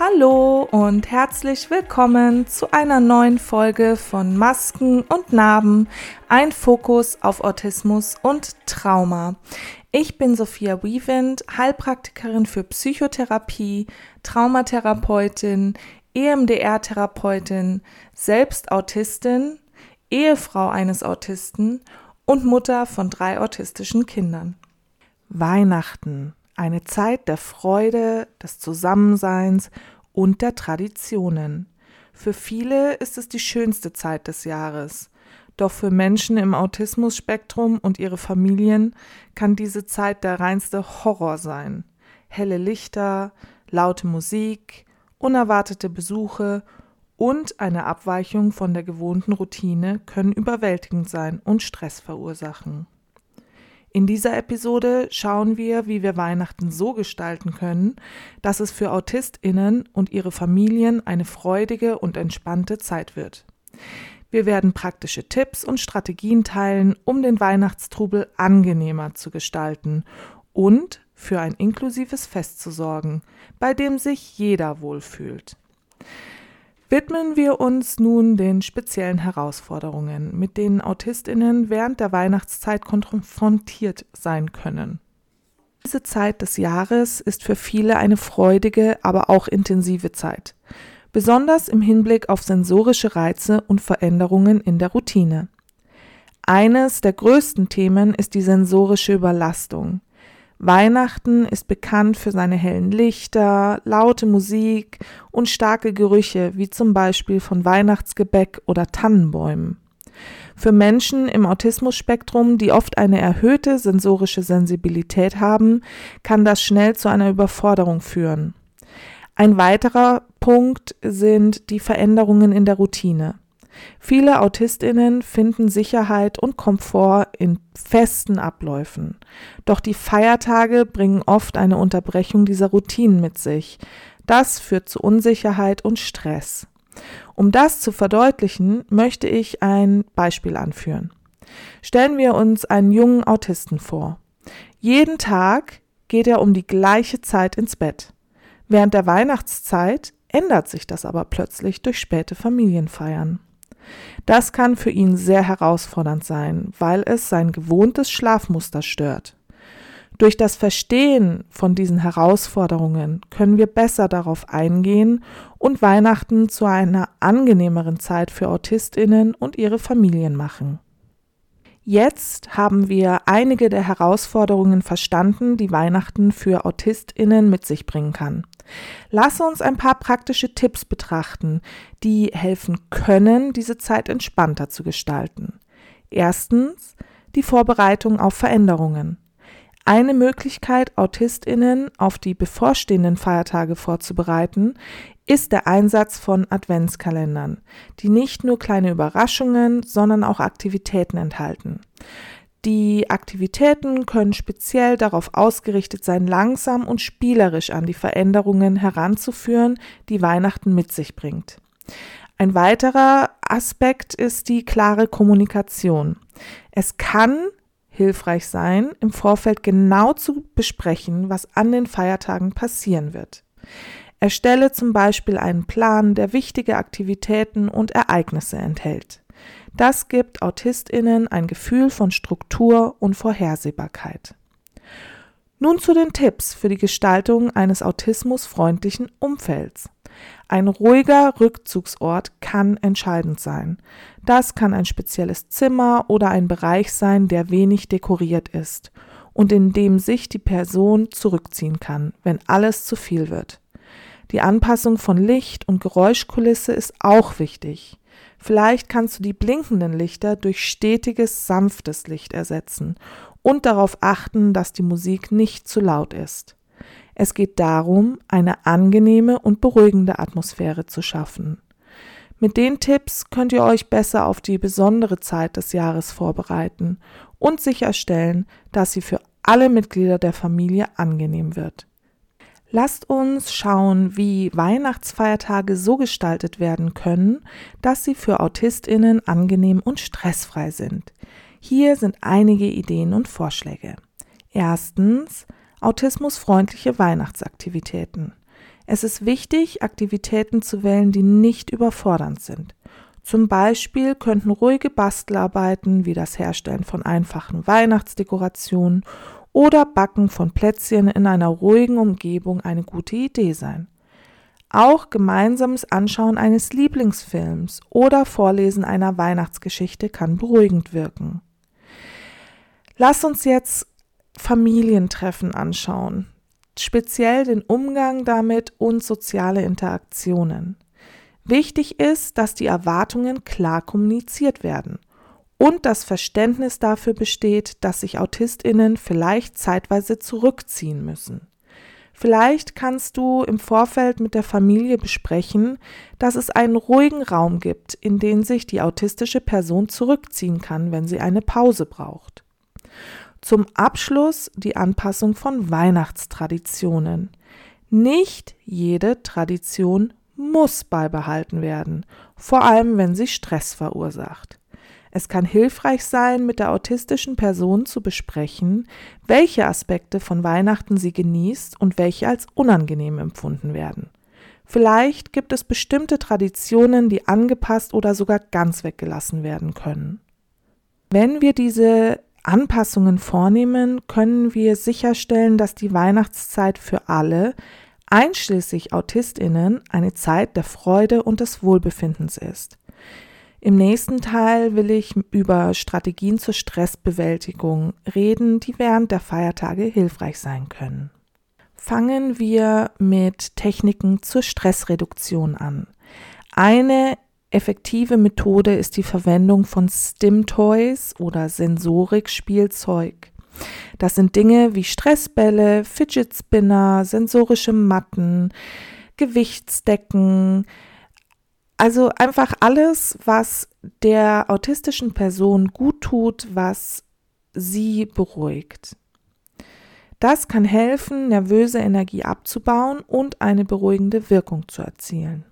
Hallo und herzlich willkommen zu einer neuen Folge von Masken und Narben, ein Fokus auf Autismus und Trauma. Ich bin Sophia Wiewind, Heilpraktikerin für Psychotherapie, Traumatherapeutin, EMDR-Therapeutin, selbst Autistin, Ehefrau eines Autisten und Mutter von drei autistischen Kindern. Weihnachten eine Zeit der Freude, des Zusammenseins und der Traditionen. Für viele ist es die schönste Zeit des Jahres. Doch für Menschen im Autismus-Spektrum und ihre Familien kann diese Zeit der reinste Horror sein. Helle Lichter, laute Musik, unerwartete Besuche und eine Abweichung von der gewohnten Routine können überwältigend sein und Stress verursachen. In dieser Episode schauen wir, wie wir Weihnachten so gestalten können, dass es für Autistinnen und ihre Familien eine freudige und entspannte Zeit wird. Wir werden praktische Tipps und Strategien teilen, um den Weihnachtstrubel angenehmer zu gestalten und für ein inklusives Fest zu sorgen, bei dem sich jeder wohlfühlt widmen wir uns nun den speziellen Herausforderungen, mit denen Autistinnen während der Weihnachtszeit konfrontiert sein können. Diese Zeit des Jahres ist für viele eine freudige, aber auch intensive Zeit, besonders im Hinblick auf sensorische Reize und Veränderungen in der Routine. Eines der größten Themen ist die sensorische Überlastung. Weihnachten ist bekannt für seine hellen Lichter, laute Musik und starke Gerüche, wie zum Beispiel von Weihnachtsgebäck oder Tannenbäumen. Für Menschen im Autismus-Spektrum, die oft eine erhöhte sensorische Sensibilität haben, kann das schnell zu einer Überforderung führen. Ein weiterer Punkt sind die Veränderungen in der Routine. Viele Autistinnen finden Sicherheit und Komfort in festen Abläufen. Doch die Feiertage bringen oft eine Unterbrechung dieser Routinen mit sich. Das führt zu Unsicherheit und Stress. Um das zu verdeutlichen, möchte ich ein Beispiel anführen. Stellen wir uns einen jungen Autisten vor. Jeden Tag geht er um die gleiche Zeit ins Bett. Während der Weihnachtszeit ändert sich das aber plötzlich durch späte Familienfeiern. Das kann für ihn sehr herausfordernd sein, weil es sein gewohntes Schlafmuster stört. Durch das Verstehen von diesen Herausforderungen können wir besser darauf eingehen und Weihnachten zu einer angenehmeren Zeit für Autistinnen und ihre Familien machen. Jetzt haben wir einige der Herausforderungen verstanden, die Weihnachten für Autistinnen mit sich bringen kann. Lass uns ein paar praktische Tipps betrachten, die helfen können, diese Zeit entspannter zu gestalten. Erstens die Vorbereitung auf Veränderungen. Eine Möglichkeit, Autistinnen auf die bevorstehenden Feiertage vorzubereiten, ist der Einsatz von Adventskalendern, die nicht nur kleine Überraschungen, sondern auch Aktivitäten enthalten. Die Aktivitäten können speziell darauf ausgerichtet sein, langsam und spielerisch an die Veränderungen heranzuführen, die Weihnachten mit sich bringt. Ein weiterer Aspekt ist die klare Kommunikation. Es kann hilfreich sein, im Vorfeld genau zu besprechen, was an den Feiertagen passieren wird. Erstelle zum Beispiel einen Plan, der wichtige Aktivitäten und Ereignisse enthält. Das gibt Autistinnen ein Gefühl von Struktur und Vorhersehbarkeit. Nun zu den Tipps für die Gestaltung eines autismusfreundlichen Umfelds. Ein ruhiger Rückzugsort kann entscheidend sein. Das kann ein spezielles Zimmer oder ein Bereich sein, der wenig dekoriert ist und in dem sich die Person zurückziehen kann, wenn alles zu viel wird. Die Anpassung von Licht und Geräuschkulisse ist auch wichtig. Vielleicht kannst du die blinkenden Lichter durch stetiges, sanftes Licht ersetzen und darauf achten, dass die Musik nicht zu laut ist. Es geht darum, eine angenehme und beruhigende Atmosphäre zu schaffen. Mit den Tipps könnt ihr euch besser auf die besondere Zeit des Jahres vorbereiten und sicherstellen, dass sie für alle Mitglieder der Familie angenehm wird. Lasst uns schauen, wie Weihnachtsfeiertage so gestaltet werden können, dass sie für Autistinnen angenehm und stressfrei sind. Hier sind einige Ideen und Vorschläge. Erstens autismusfreundliche Weihnachtsaktivitäten. Es ist wichtig, Aktivitäten zu wählen, die nicht überfordernd sind. Zum Beispiel könnten ruhige Bastelarbeiten wie das Herstellen von einfachen Weihnachtsdekorationen oder Backen von Plätzchen in einer ruhigen Umgebung eine gute Idee sein. Auch gemeinsames Anschauen eines Lieblingsfilms oder Vorlesen einer Weihnachtsgeschichte kann beruhigend wirken. Lass uns jetzt Familientreffen anschauen, speziell den Umgang damit und soziale Interaktionen. Wichtig ist, dass die Erwartungen klar kommuniziert werden und das Verständnis dafür besteht, dass sich Autistinnen vielleicht zeitweise zurückziehen müssen. Vielleicht kannst du im Vorfeld mit der Familie besprechen, dass es einen ruhigen Raum gibt, in den sich die autistische Person zurückziehen kann, wenn sie eine Pause braucht. Zum Abschluss die Anpassung von Weihnachtstraditionen. Nicht jede Tradition muss beibehalten werden, vor allem wenn sie Stress verursacht. Es kann hilfreich sein, mit der autistischen Person zu besprechen, welche Aspekte von Weihnachten sie genießt und welche als unangenehm empfunden werden. Vielleicht gibt es bestimmte Traditionen, die angepasst oder sogar ganz weggelassen werden können. Wenn wir diese Anpassungen vornehmen, können wir sicherstellen, dass die Weihnachtszeit für alle, einschließlich Autistinnen, eine Zeit der Freude und des Wohlbefindens ist. Im nächsten Teil will ich über Strategien zur Stressbewältigung reden, die während der Feiertage hilfreich sein können. Fangen wir mit Techniken zur Stressreduktion an. Eine effektive Methode ist die Verwendung von Stim-Toys oder Sensorik-Spielzeug. Das sind Dinge wie Stressbälle, Fidget Spinner, sensorische Matten, Gewichtsdecken, also einfach alles, was der autistischen Person gut tut, was sie beruhigt. Das kann helfen, nervöse Energie abzubauen und eine beruhigende Wirkung zu erzielen.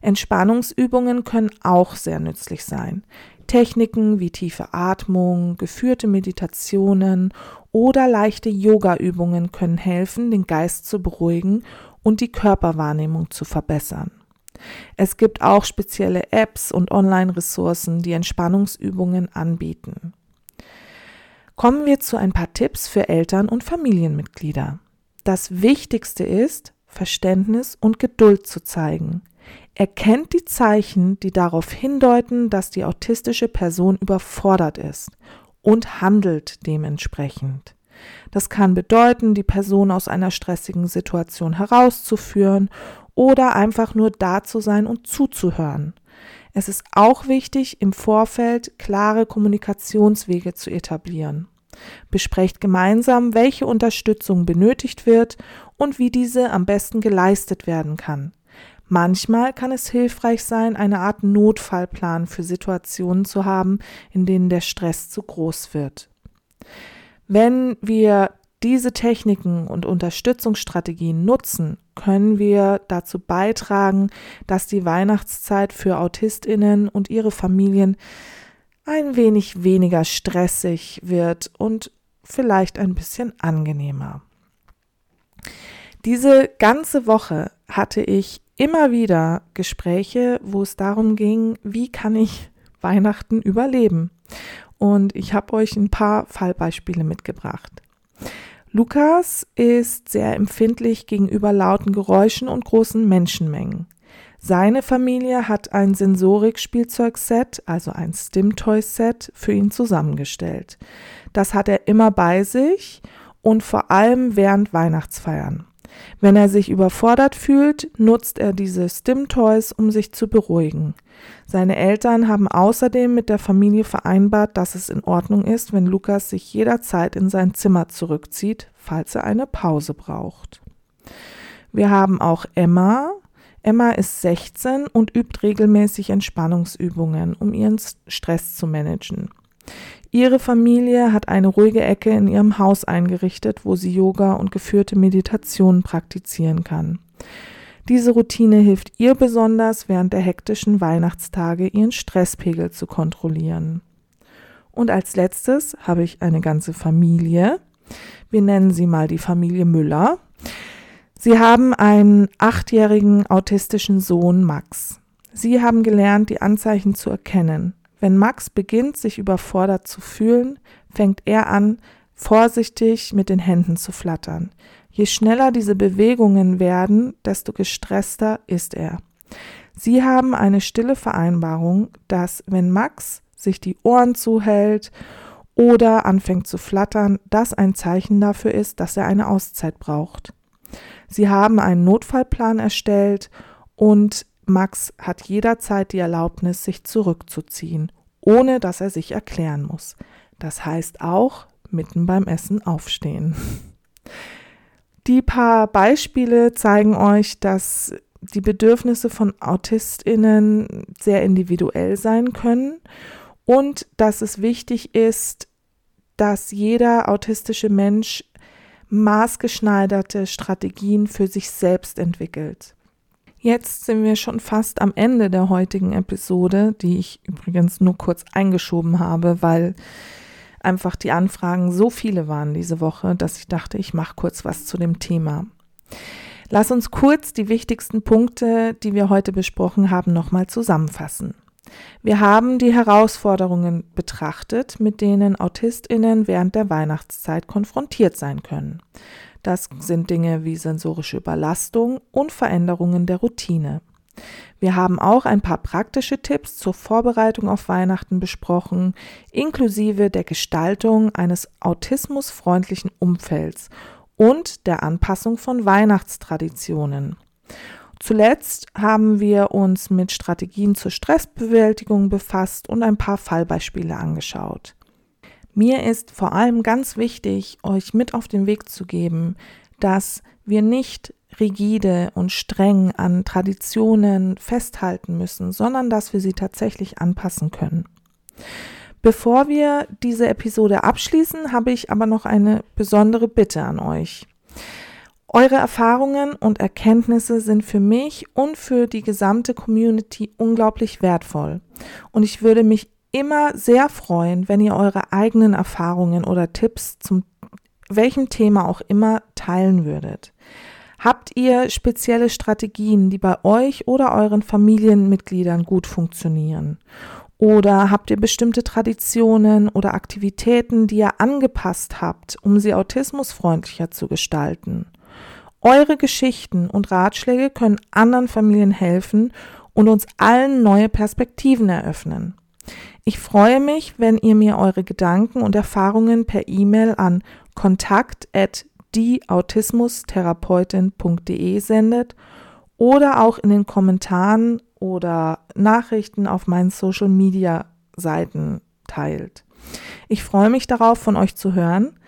Entspannungsübungen können auch sehr nützlich sein. Techniken wie tiefe Atmung, geführte Meditationen oder leichte Yoga-Übungen können helfen, den Geist zu beruhigen und die Körperwahrnehmung zu verbessern. Es gibt auch spezielle Apps und Online-Ressourcen, die Entspannungsübungen anbieten. Kommen wir zu ein paar Tipps für Eltern und Familienmitglieder. Das Wichtigste ist, Verständnis und Geduld zu zeigen. Erkennt die Zeichen, die darauf hindeuten, dass die autistische Person überfordert ist und handelt dementsprechend. Das kann bedeuten, die Person aus einer stressigen Situation herauszuführen oder einfach nur da zu sein und zuzuhören. Es ist auch wichtig, im Vorfeld klare Kommunikationswege zu etablieren. Besprecht gemeinsam, welche Unterstützung benötigt wird und wie diese am besten geleistet werden kann. Manchmal kann es hilfreich sein, eine Art Notfallplan für Situationen zu haben, in denen der Stress zu groß wird. Wenn wir diese Techniken und Unterstützungsstrategien nutzen, können wir dazu beitragen, dass die Weihnachtszeit für Autistinnen und ihre Familien ein wenig weniger stressig wird und vielleicht ein bisschen angenehmer. Diese ganze Woche hatte ich immer wieder Gespräche, wo es darum ging, wie kann ich Weihnachten überleben. Und ich habe euch ein paar Fallbeispiele mitgebracht. Lukas ist sehr empfindlich gegenüber lauten Geräuschen und großen Menschenmengen. Seine Familie hat ein Sensorik-Spielzeugset, also ein Stim-Toy-Set, für ihn zusammengestellt. Das hat er immer bei sich und vor allem während Weihnachtsfeiern. Wenn er sich überfordert fühlt, nutzt er diese Stim-Toys, um sich zu beruhigen. Seine Eltern haben außerdem mit der Familie vereinbart, dass es in Ordnung ist, wenn Lukas sich jederzeit in sein Zimmer zurückzieht, falls er eine Pause braucht. Wir haben auch Emma. Emma ist 16 und übt regelmäßig Entspannungsübungen, um ihren Stress zu managen. Ihre Familie hat eine ruhige Ecke in ihrem Haus eingerichtet, wo sie Yoga und geführte Meditation praktizieren kann. Diese Routine hilft ihr besonders während der hektischen Weihnachtstage ihren Stresspegel zu kontrollieren. Und als letztes habe ich eine ganze Familie. Wir nennen sie mal die Familie Müller. Sie haben einen achtjährigen autistischen Sohn Max. Sie haben gelernt, die Anzeichen zu erkennen. Wenn Max beginnt, sich überfordert zu fühlen, fängt er an, vorsichtig mit den Händen zu flattern. Je schneller diese Bewegungen werden, desto gestresster ist er. Sie haben eine stille Vereinbarung, dass wenn Max sich die Ohren zuhält oder anfängt zu flattern, das ein Zeichen dafür ist, dass er eine Auszeit braucht. Sie haben einen Notfallplan erstellt und Max hat jederzeit die Erlaubnis, sich zurückzuziehen, ohne dass er sich erklären muss. Das heißt auch mitten beim Essen aufstehen. Die paar Beispiele zeigen euch, dass die Bedürfnisse von Autistinnen sehr individuell sein können und dass es wichtig ist, dass jeder autistische Mensch maßgeschneiderte Strategien für sich selbst entwickelt. Jetzt sind wir schon fast am Ende der heutigen Episode, die ich übrigens nur kurz eingeschoben habe, weil einfach die Anfragen so viele waren diese Woche, dass ich dachte, ich mache kurz was zu dem Thema. Lass uns kurz die wichtigsten Punkte, die wir heute besprochen haben, nochmal zusammenfassen. Wir haben die Herausforderungen betrachtet, mit denen Autistinnen während der Weihnachtszeit konfrontiert sein können. Das sind Dinge wie sensorische Überlastung und Veränderungen der Routine. Wir haben auch ein paar praktische Tipps zur Vorbereitung auf Weihnachten besprochen, inklusive der Gestaltung eines autismusfreundlichen Umfelds und der Anpassung von Weihnachtstraditionen. Zuletzt haben wir uns mit Strategien zur Stressbewältigung befasst und ein paar Fallbeispiele angeschaut. Mir ist vor allem ganz wichtig, euch mit auf den Weg zu geben, dass wir nicht rigide und streng an Traditionen festhalten müssen, sondern dass wir sie tatsächlich anpassen können. Bevor wir diese Episode abschließen, habe ich aber noch eine besondere Bitte an euch. Eure Erfahrungen und Erkenntnisse sind für mich und für die gesamte Community unglaublich wertvoll. Und ich würde mich immer sehr freuen, wenn ihr eure eigenen Erfahrungen oder Tipps zum welchem Thema auch immer teilen würdet. Habt ihr spezielle Strategien, die bei euch oder euren Familienmitgliedern gut funktionieren? Oder habt ihr bestimmte Traditionen oder Aktivitäten, die ihr angepasst habt, um sie autismusfreundlicher zu gestalten? Eure Geschichten und Ratschläge können anderen Familien helfen und uns allen neue Perspektiven eröffnen. Ich freue mich, wenn ihr mir eure Gedanken und Erfahrungen per E-Mail an kontakt@ dieautismustherapeutin.de sendet oder auch in den Kommentaren oder Nachrichten auf meinen Social Media Seiten teilt. Ich freue mich darauf, von euch zu hören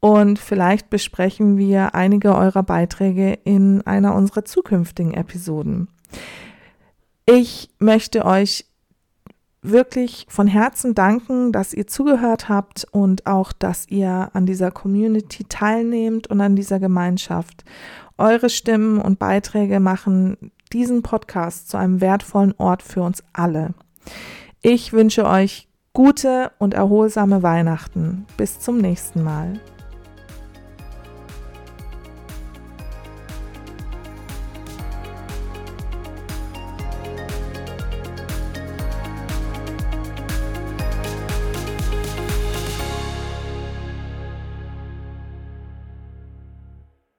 und vielleicht besprechen wir einige eurer Beiträge in einer unserer zukünftigen Episoden. Ich möchte euch wirklich von Herzen danken, dass ihr zugehört habt und auch, dass ihr an dieser Community teilnehmt und an dieser Gemeinschaft. Eure Stimmen und Beiträge machen diesen Podcast zu einem wertvollen Ort für uns alle. Ich wünsche euch gute und erholsame Weihnachten. Bis zum nächsten Mal.